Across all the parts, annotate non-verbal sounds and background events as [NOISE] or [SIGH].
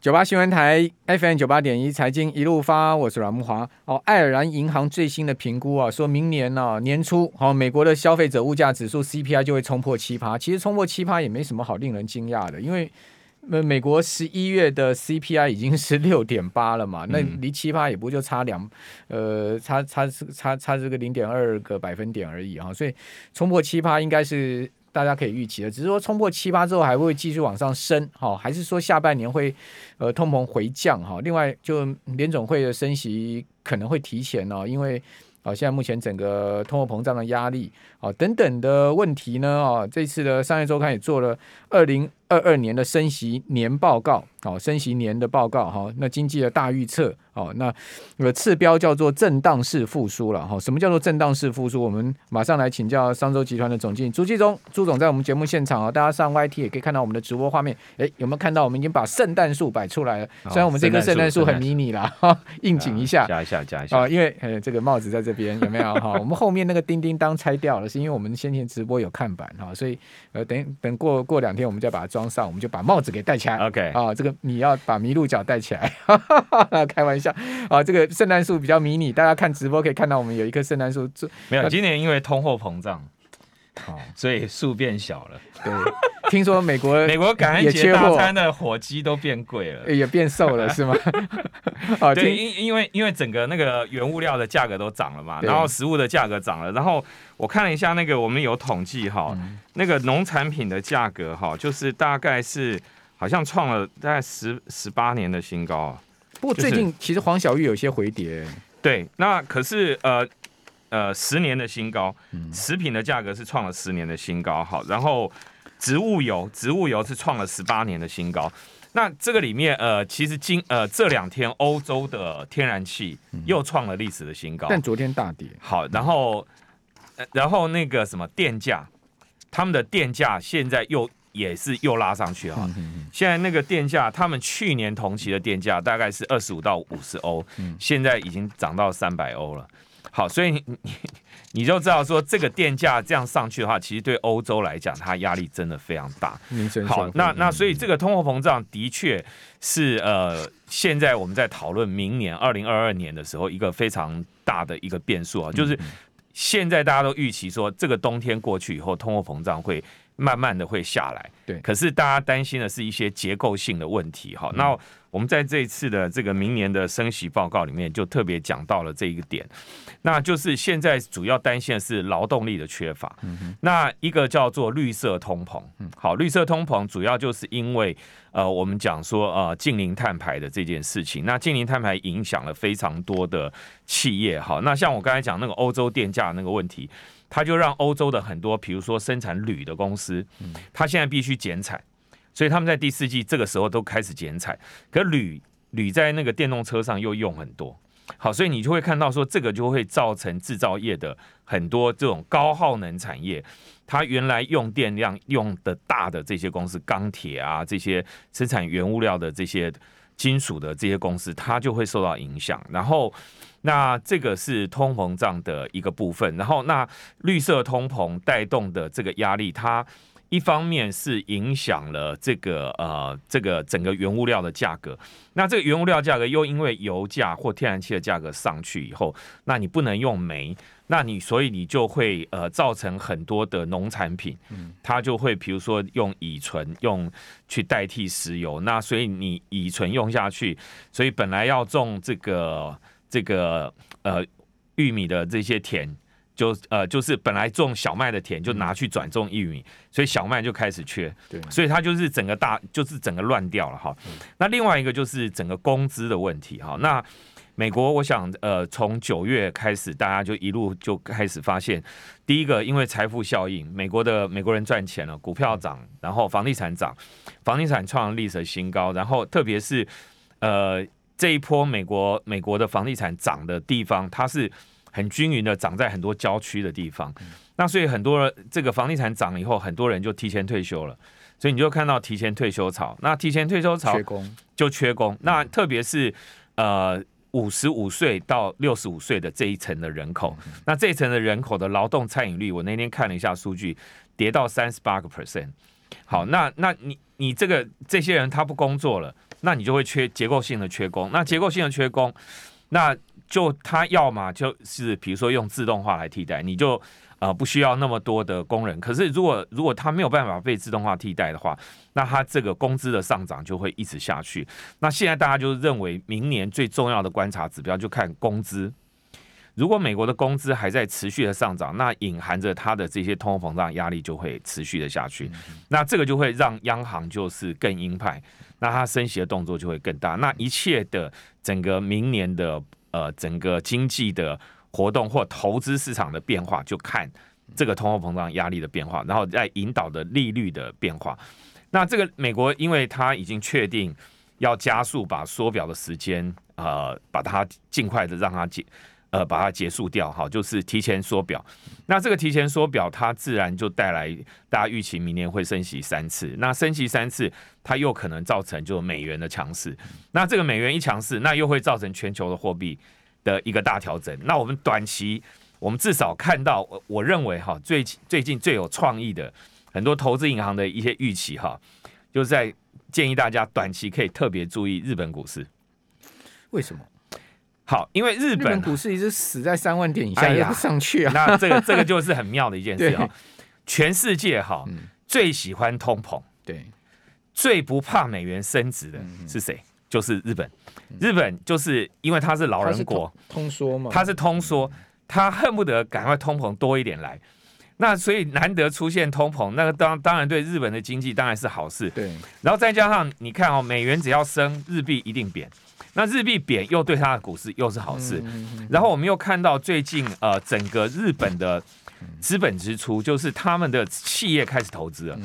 九八新闻台 FM 九八点一财经一路发，我是阮木华。哦，爱尔兰银行最新的评估啊，说明年呢、啊、年初，好、哦，美国的消费者物价指数 CPI 就会冲破七趴。其实冲破七趴也没什么好令人惊讶的，因为美国十一月的 CPI 已经是六点八了嘛，那离七趴也不就差两，呃，差差差差这个零点二个百分点而已哈、哦，所以冲破七趴应该是。大家可以预期的，只是说冲破七八之后还会继续往上升，哈，还是说下半年会呃通膨回降哈？另外，就联总会的升息可能会提前哦，因为啊，现在目前整个通货膨胀的压力啊等等的问题呢，啊，这次的商业周刊也做了二零二二年的升息年报告，哦，升息年的报告哈，那经济的大预测。哦，那个次标叫做震荡式复苏了哈。什么叫做震荡式复苏？我们马上来请教商周集团的总经理朱继忠，朱总在我们节目现场啊，大家上 YT 也可以看到我们的直播画面。哎，有没有看到我们已经把圣诞树摆出来了？虽然我们这棵圣诞树很迷你啦，哈，应景一下，加一下，加一下啊，因为呃这个帽子在这边有没有哈？我们后面那个叮叮当拆掉了，是因为我们先前直播有看板哈，所以呃等等过过两天我们再把它装上，我们就把帽子给戴起来。OK 啊，这个你要把麋鹿角戴起来，哈哈哈，开玩笑啊，这个。圣诞树比较迷你，大家看直播可以看到我们有一棵圣诞树。没有，今年因为通货膨胀，好，所以树变小了。对，听说美国 [LAUGHS] 美国感恩节大餐的火鸡都变贵了，也变瘦了，[LAUGHS] 是吗？啊，[LAUGHS] 对，因因为因为整个那个原物料的价格都涨了嘛，然后食物的价格涨了，然后我看了一下那个我们有统计哈，那个农产品的价格哈，就是大概是好像创了大概十十八年的新高啊。不过最近其实黄小玉有些回跌，对，那可是呃呃十年的新高，食品的价格是创了十年的新高，好，然后植物油植物油是创了十八年的新高，那这个里面呃其实今呃这两天欧洲的天然气又创了历史的新高，但昨天大跌，好，然后然后那个什么电价，他们的电价现在又。也是又拉上去哈，现在那个电价，他们去年同期的电价大概是二十五到五十欧，现在已经涨到三百欧了。好，所以你你你就知道说，这个电价这样上去的话，其实对欧洲来讲，它压力真的非常大。好，那那所以这个通货膨胀的确是呃，现在我们在讨论明年二零二二年的时候，一个非常大的一个变数啊，就是现在大家都预期说，这个冬天过去以后，通货膨胀会。慢慢的会下来，对。可是大家担心的是一些结构性的问题，哈。那我们在这一次的这个明年的升息报告里面，就特别讲到了这一个点，那就是现在主要担心的是劳动力的缺乏。那一个叫做绿色通膨，好，绿色通膨主要就是因为呃，我们讲说呃，近零碳排的这件事情，那近零碳排影响了非常多的企业，好，那像我刚才讲那个欧洲电价那个问题。他就让欧洲的很多，比如说生产铝的公司，他现在必须减产，所以他们在第四季这个时候都开始减产。可铝铝在那个电动车上又用很多，好，所以你就会看到说，这个就会造成制造业的很多这种高耗能产业，它原来用电量用的大的这些公司，钢铁啊这些生产原物料的这些金属的这些公司，它就会受到影响，然后。那这个是通膨胀的一个部分，然后那绿色通膨带动的这个压力，它一方面是影响了这个呃这个整个原物料的价格，那这个原物料价格又因为油价或天然气的价格上去以后，那你不能用煤，那你所以你就会呃造成很多的农产品，它就会比如说用乙醇用去代替石油，那所以你乙醇用下去，所以本来要种这个。这个呃玉米的这些田，就呃就是本来种小麦的田，就拿去转种玉米，所以小麦就开始缺，对，所以它就是整个大就是整个乱掉了哈。那另外一个就是整个工资的问题哈。那美国我想呃从九月开始，大家就一路就开始发现，第一个因为财富效应，美国的美国人赚钱了，股票涨，然后房地产涨，房地产创历史新高，然后特别是呃。这一波美国美国的房地产涨的地方，它是很均匀的涨在很多郊区的地方。那所以很多人这个房地产涨了以后，很多人就提前退休了。所以你就看到提前退休潮。那提前退休潮就缺工。那特别是呃五十五岁到六十五岁的这一层的人口，那这一层的人口的劳动参与率，我那天看了一下数据，跌到三十八个 percent。好，那那你你这个这些人他不工作了。那你就会缺结构性的缺工。那结构性的缺工，那就他要么就是比如说用自动化来替代，你就呃不需要那么多的工人。可是如果如果他没有办法被自动化替代的话，那他这个工资的上涨就会一直下去。那现在大家就认为明年最重要的观察指标就看工资。如果美国的工资还在持续的上涨，那隐含着它的这些通货膨胀压力就会持续的下去，那这个就会让央行就是更鹰派，那它升息的动作就会更大。那一切的整个明年的呃整个经济的活动或投资市场的变化，就看这个通货膨胀压力的变化，然后再引导的利率的变化。那这个美国因为它已经确定要加速把缩表的时间，呃，把它尽快的让它解。呃，把它结束掉，好，就是提前缩表。那这个提前缩表，它自然就带来大家预期明年会升息三次。那升息三次，它又可能造成就美元的强势。那这个美元一强势，那又会造成全球的货币的一个大调整。那我们短期，我们至少看到，我认为哈，最最近最有创意的很多投资银行的一些预期哈，就是在建议大家短期可以特别注意日本股市。为什么？好，因为日本，股市一直死在三万点以下，也不上去啊。那这个这个就是很妙的一件事 [LAUGHS] 啊。全世界哈最喜欢通膨，对，最不怕美元升值的是谁？就是日本。日本就是因为它是老人国，通缩嘛，它是通缩，它恨不得赶快通膨多一点来。那所以难得出现通膨，那个当当然对日本的经济当然是好事。对，然后再加上你看哦，美元只要升，日币一定贬。那日币贬又对它的股市又是好事，然后我们又看到最近呃整个日本的资本支出，就是他们的企业开始投资了，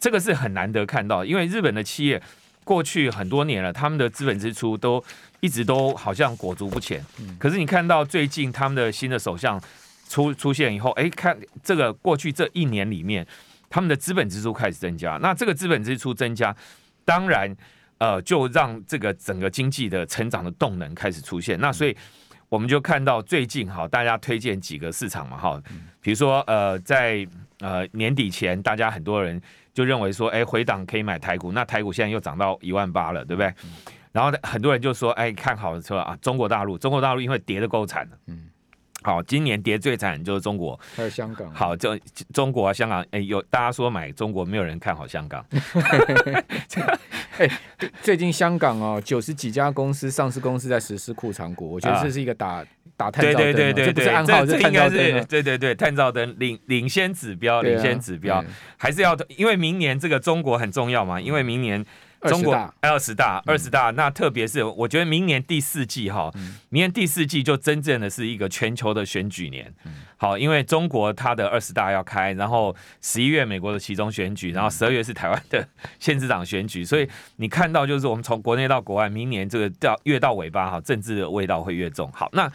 这个是很难得看到，因为日本的企业过去很多年了，他们的资本支出都一直都好像裹足不前，可是你看到最近他们的新的首相出出现以后，哎，看这个过去这一年里面，他们的资本支出开始增加，那这个资本支出增加，当然。呃，就让这个整个经济的成长的动能开始出现。那所以我们就看到最近哈，大家推荐几个市场嘛哈，比如说呃，在呃年底前，大家很多人就认为说，哎，回档可以买台股。那台股现在又涨到一万八了，对不对？然后很多人就说，哎，看好的说啊，中国大陆，中国大陆因为跌的够惨了，嗯。好，今年跌最惨就是中国，还有香港。好，就中国啊，香港，哎，有大家说买中国，没有人看好香港。[LAUGHS] 哎，最近香港哦，九十几家公司上市公司在实施库藏股，我觉得这是一个打、啊、打探照灯，对对对对，这不是暗号，这应该是对对对探照灯领领先指标，领先指标，还是要因为明年这个中国很重要嘛，因为明年。中国二十大，二十大，那特别是我觉得明年第四季哈，明年第四季就真正的是一个全球的选举年。好，因为中国它的二十大要开，然后十一月美国的其中选举，然后十二月是台湾的县市长选举，所以你看到就是我们从国内到国外，明年这个到越到尾巴哈，政治的味道会越重。好，那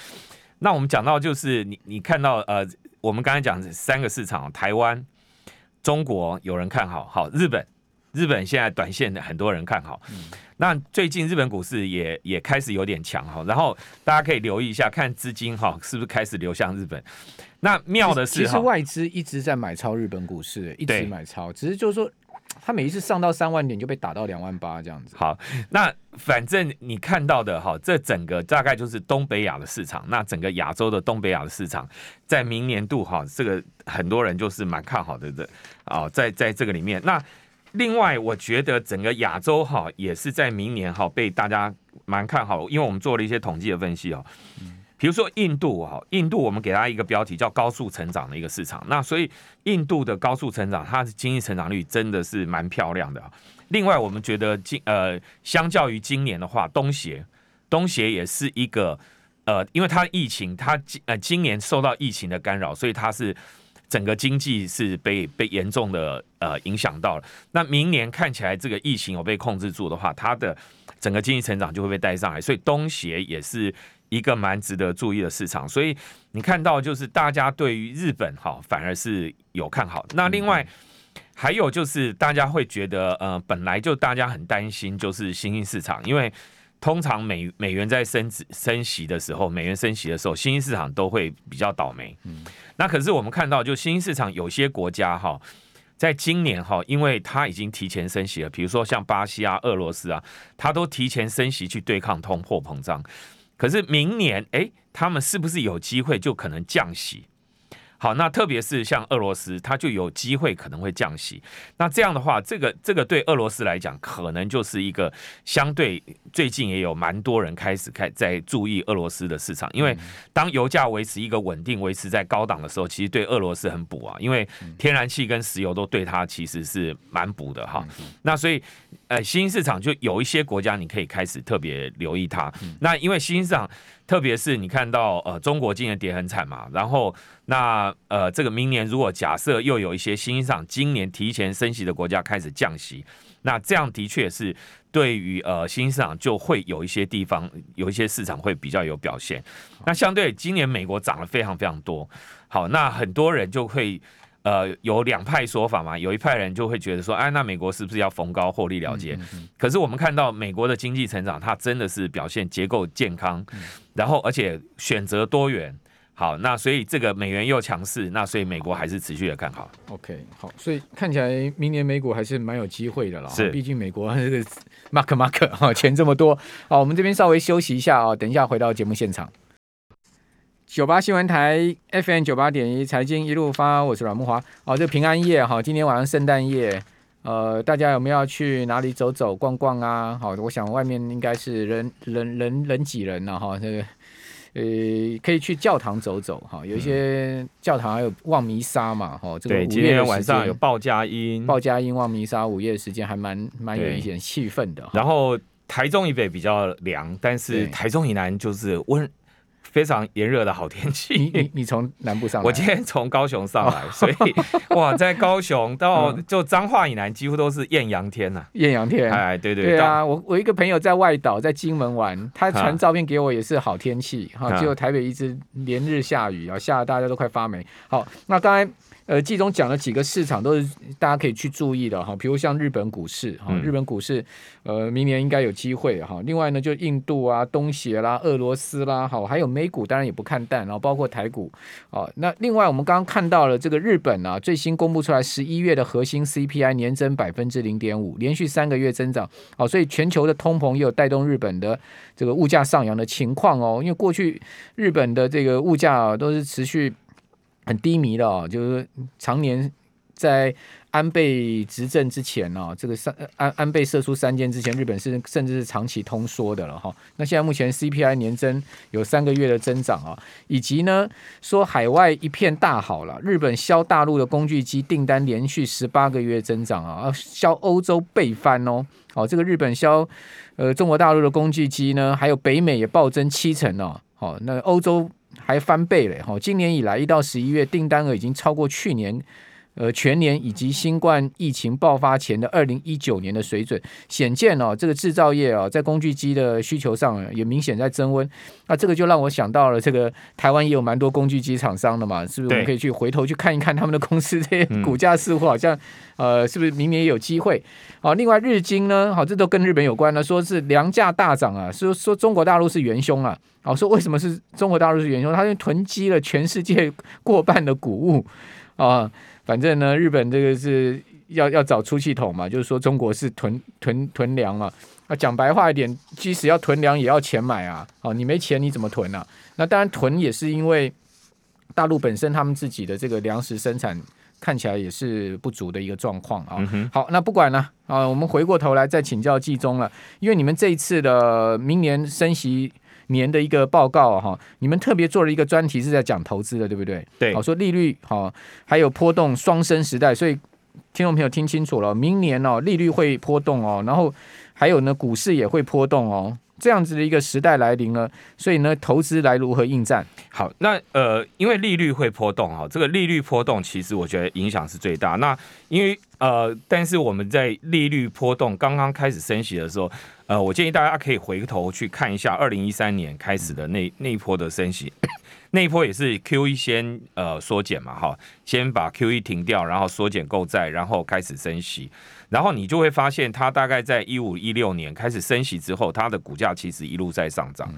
那我们讲到就是你你看到呃，我们刚才讲三个市场，台湾、中国有人看好，好，日本。日本现在短线的很多人看好，那最近日本股市也也开始有点强哈，然后大家可以留意一下，看资金哈是不是开始流向日本。那妙的是，其实外资一直在买超日本股市，一直买超，只是就是说，他每一次上到三万点就被打到两万八这样子。好，那反正你看到的哈，这整个大概就是东北亚的市场，那整个亚洲的东北亚的市场，在明年度哈，这个很多人就是蛮看好的的啊，在在这个里面那。另外，我觉得整个亚洲哈也是在明年哈被大家蛮看好，因为我们做了一些统计的分析哦。比如说印度哈，印度我们给它一个标题叫高速成长的一个市场，那所以印度的高速成长，它的经济成长率真的是蛮漂亮的。另外，我们觉得今呃相较于今年的话，东协东协也是一个呃，因为它疫情，它今呃今年受到疫情的干扰，所以它是。整个经济是被被严重的呃影响到了。那明年看起来这个疫情有被控制住的话，它的整个经济成长就会被带上来。所以东协也是一个蛮值得注意的市场。所以你看到就是大家对于日本哈反而是有看好。那另外还有就是大家会觉得呃本来就大家很担心就是新兴市场，因为。通常美美元在升值升息的时候，美元升息的时候，新兴市场都会比较倒霉。嗯，那可是我们看到，就新兴市场有些国家哈，在今年哈，因为它已经提前升息了，比如说像巴西啊、俄罗斯啊，它都提前升息去对抗通货膨胀。可是明年，哎，他们是不是有机会就可能降息？好，那特别是像俄罗斯，它就有机会可能会降息。那这样的话，这个这个对俄罗斯来讲，可能就是一个相对最近也有蛮多人开始开在注意俄罗斯的市场，因为当油价维持一个稳定、维持在高档的时候，其实对俄罗斯很补啊，因为天然气跟石油都对它其实是蛮补的哈。那所以，呃，新兴市场就有一些国家你可以开始特别留意它。那因为新兴市场。特别是你看到呃，中国今年跌很惨嘛，然后那呃，这个明年如果假设又有一些新兴市场今年提前升息的国家开始降息，那这样的确是对于呃新兴市场就会有一些地方有一些市场会比较有表现。那相对今年美国涨了非常非常多，好，那很多人就会。呃，有两派说法嘛，有一派人就会觉得说，哎，那美国是不是要逢高获利了结？嗯嗯嗯、可是我们看到美国的经济成长，它真的是表现结构健康，嗯、然后而且选择多元，好，那所以这个美元又强势，那所以美国还是持续的看好。OK，好，所以看起来明年美股还是蛮有机会的了。是，毕竟美国这个 mark mark 哈钱这么多。好，我们这边稍微休息一下啊，等一下回到节目现场。九八新闻台 FM 九八点一财经一路发，我是阮木华。哦，这平安夜哈，今天晚上圣诞夜，呃，大家有没有要去哪里走走逛逛啊？好，我想外面应该是人人人人挤人了哈。这个呃，可以去教堂走走哈，有一些教堂还有望弥撒嘛哈。这个午夜今天晚上有报佳音，报佳音望弥撒午夜的时间还蛮蛮有一点气氛的。然后台中以北比较凉，但是台中以南就是温。非常炎热的好天气。你你你从南部上来？我今天从高雄上来，所以 [LAUGHS] 哇，在高雄到就彰化以南几乎都是艳阳天呐、啊。艳阳天，哎，对对对啊！我我一个朋友在外岛，在金门玩，他传照片给我也是好天气哈，结果台北一直连日下雨啊，下的大家都快发霉。好，那刚才。呃，季中讲了几个市场，都是大家可以去注意的哈，比如像日本股市哈，日本股市呃明年应该有机会哈。另外呢，就印度啊、东协啦、俄罗斯啦，好，还有美股当然也不看淡，然后包括台股啊。那另外我们刚刚看到了这个日本啊，最新公布出来十一月的核心 CPI 年增百分之零点五，连续三个月增长，好，所以全球的通膨也有带动日本的这个物价上扬的情况哦。因为过去日本的这个物价啊都是持续。很低迷的哦，就是常年在安倍执政之前呢，这个三安安倍射出三箭之前，日本是甚至是长期通缩的了哈。那现在目前 CPI 年增有三个月的增长啊，以及呢说海外一片大好了，日本销大陆的工具机订单连续十八个月增长啊，销欧洲倍翻哦。哦，这个日本销呃中国大陆的工具机呢，还有北美也暴增七成哦。好，那欧洲。还翻倍了哈！今年以来一到十一月订单额已经超过去年，呃全年以及新冠疫情爆发前的二零一九年的水准，显见哦，这个制造业啊，在工具机的需求上也明显在增温。那这个就让我想到了，这个台湾也有蛮多工具机厂商的嘛，是不是？我们可以去回头去看一看他们的公司这些股价似乎好像，呃，是不是明年也有机会？好，另外日经呢，好，这都跟日本有关呢，说是粮价大涨啊，说说中国大陆是元凶啊。好，说为什么是中国大陆是元凶？他就囤积了全世界过半的谷物啊。反正呢，日本这个是要要找出气筒嘛，就是说中国是囤囤囤粮嘛。啊，讲白话一点，即使要囤粮也要钱买啊。哦，你没钱你怎么囤啊？那当然囤也是因为大陆本身他们自己的这个粮食生产看起来也是不足的一个状况啊。嗯、好，那不管了啊，我们回过头来再请教季中了，因为你们这一次的明年升息。年的一个报告哈，你们特别做了一个专题是在讲投资的，对不对？对，好说利率好，还有波动双升时代，所以听众朋友听清楚了，明年哦利率会波动哦，然后还有呢股市也会波动哦。这样子的一个时代来临了，所以呢，投资来如何应战？好，那呃，因为利率会波动哈，这个利率波动其实我觉得影响是最大。那因为呃，但是我们在利率波动刚刚开始升息的时候，呃，我建议大家可以回头去看一下二零一三年开始的那那一波的升息，[COUGHS] 那一波也是 QE 先呃缩减嘛，哈，先把 QE 停掉，然后缩减购债，然后开始升息。然后你就会发现，它大概在一五一六年开始升息之后，它的股价其实一路在上涨。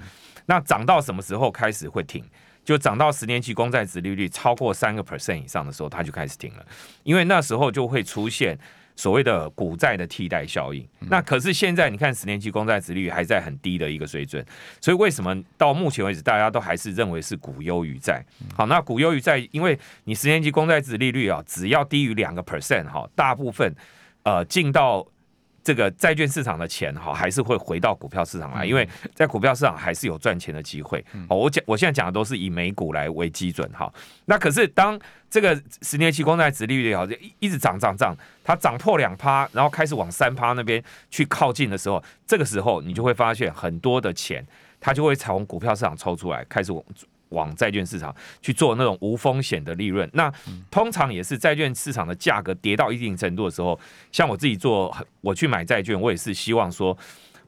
那涨到什么时候开始会停？就涨到十年期公债值利率超过三个 percent 以上的时候，它就开始停了，因为那时候就会出现所谓的股债的替代效应。那可是现在你看十年期公债值利率还在很低的一个水准，所以为什么到目前为止大家都还是认为是股优于债？好，那股优于债，因为你十年期公债值利率啊，只要低于两个 percent 哈，大部分呃进到。这个债券市场的钱哈，还是会回到股票市场来，因为在股票市场还是有赚钱的机会。哦，我讲我现在讲的都是以美股来为基准哈。那可是当这个十年期公债殖利率也好一一直涨涨涨，它涨破两趴，然后开始往三趴那边去靠近的时候，这个时候你就会发现很多的钱，它就会从股票市场抽出来，开始往。债券市场去做那种无风险的利润，那通常也是债券市场的价格跌到一定程度的时候，像我自己做，我去买债券，我也是希望说，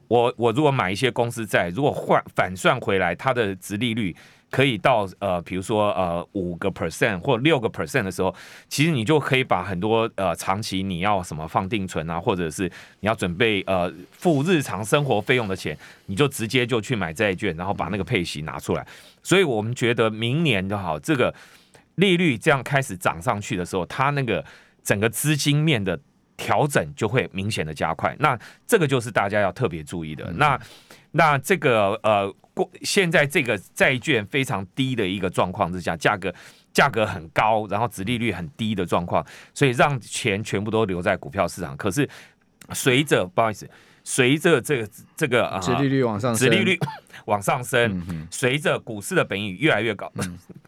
我我如果买一些公司债，如果换反算回来，它的值利率。可以到呃，比如说呃五个 percent 或六个 percent 的时候，其实你就可以把很多呃长期你要什么放定存啊，或者是你要准备呃付日常生活费用的钱，你就直接就去买债券，然后把那个配息拿出来。所以我们觉得明年就好，这个利率这样开始涨上去的时候，它那个整个资金面的调整就会明显的加快。那这个就是大家要特别注意的。那那这个呃。现在这个债券非常低的一个状况之下，价格价格很高，然后殖利率很低的状况，所以让钱全部都留在股票市场。可是随着不好意思，随着这个这个啊殖利率往上，殖利率往上升，随着股市的本益越来越高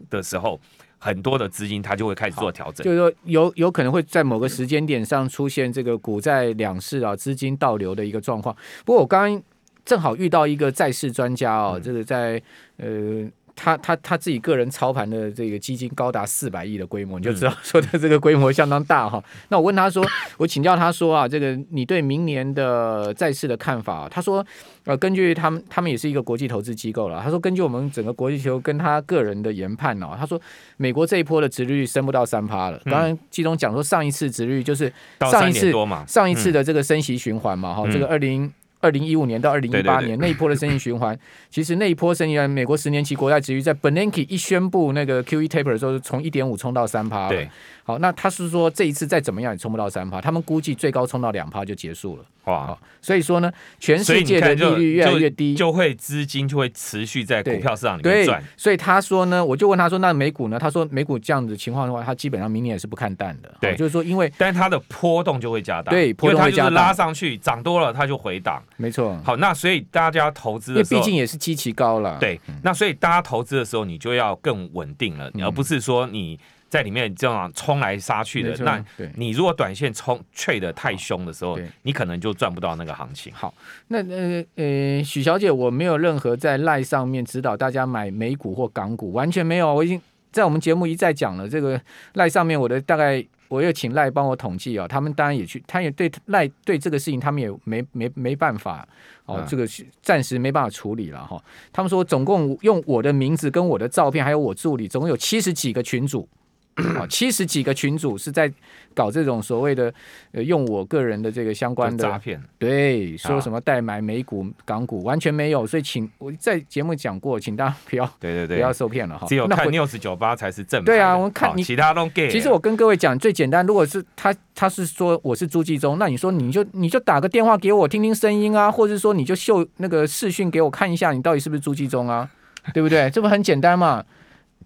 的时候，很多的资金它就会开始做调整，就是说有有可能会在某个时间点上出现这个股债两市啊资金倒流的一个状况。不过我刚刚。正好遇到一个债市专家哦，这个在呃，他他他自己个人操盘的这个基金高达四百亿的规模，你就知道说他这个规模相当大哈。[LAUGHS] 那我问他说，[LAUGHS] 我请教他说啊，这个你对明年的债市的看法？他说，呃，根据他们，他们也是一个国际投资机构了。他说，根据我们整个国际球跟他个人的研判哦，他说美国这一波的殖利率升不到三趴了。当然，季中讲说上一次殖利率就是上一次上一次的这个升息循环嘛哈，这个二零。二零一五年到二零一八年那一波的升息循环，[LAUGHS] 其实那一波升息，美国十年期国债殖利率在 Bernanke 一宣布那个 QE taper 的时候，从一点五冲到三趴。对，好，那他是说这一次再怎么样也冲不到三趴，他们估计最高冲到两趴就结束了。哇，所以说呢，全世界的利率越来越低，就，就会资金就会持续在股票市场里面转。所以他说呢，我就问他说，那美股呢？他说美股这样子情况的话，他基本上明年也是不看淡的。对，就是说因为，但是它的波动就会加大。对，波动会加大，拉上去涨多了，它就回档。没错。好，那所以大家投资的时候，毕竟也是基期高了。对，那所以大家投资的时候，你就要更稳定了，而不是说你。在里面这样冲来杀去的，那你如果短线冲 trade 的太凶的时候，你可能就赚不到那个行情。好，那呃呃，许小姐，我没有任何在赖上面指导大家买美股或港股，完全没有。我已经在我们节目一再讲了，这个赖上面我的大概，我又请赖帮我统计啊，他们当然也去，他也对赖对这个事情，他们也没没没办法哦，这个暂时没办法处理了哈。他们说总共用我的名字跟我的照片，还有我助理，总共有七十几个群组。[CLEARS THROAT] 七十几个群主是在搞这种所谓的呃，用我个人的这个相关的诈骗，对，说什么代买美股、港股，完全没有。所以请我在节目讲过，请大家不要对对对，不要受骗了哈。只有看 News 九八才是正。对啊，我们看你其他都 gay。其实我跟各位讲最简单，如果是他他是说我是朱继忠，那你说你就你就打个电话给我听听声音啊，或者说你就秀那个视讯给我看一下，你到底是不是朱继忠啊？对不对？这不很简单嘛？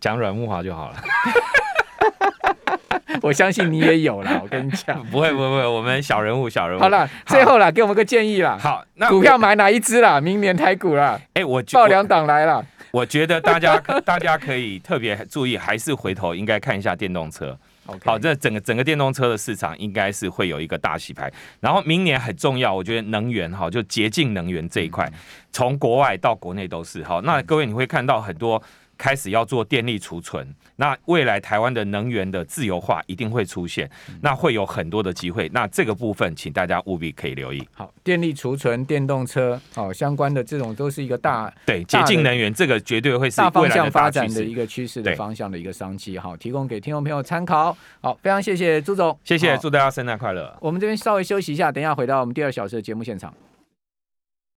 讲阮木华就好了。[LAUGHS] [LAUGHS] 我相信你也有了，[LAUGHS] 我跟你讲，不会不会不会，我们小人物小人物。好了，最后了，给我们个建议啦。好，那股票买哪一支啦？明年台股啦。哎、欸，我爆两档来了。我觉得大家 [LAUGHS] 大家可以特别注意，还是回头应该看一下电动车。好，这整个整个电动车的市场应该是会有一个大洗牌。然后明年很重要，我觉得能源哈，就洁净能源这一块，从国外到国内都是好。那各位你会看到很多。开始要做电力储存，那未来台湾的能源的自由化一定会出现，那会有很多的机会。那这个部分，请大家务必可以留意。好，电力储存、电动车，好，相关的这种都是一个大对洁净能源，这个绝对会是大方向发展的一个趋势的方向的一个商机。好，提供给听众朋友参考。好，非常谢谢朱总，谢谢，祝大家圣诞快乐。我们这边稍微休息一下，等一下回到我们第二小时的节目现场。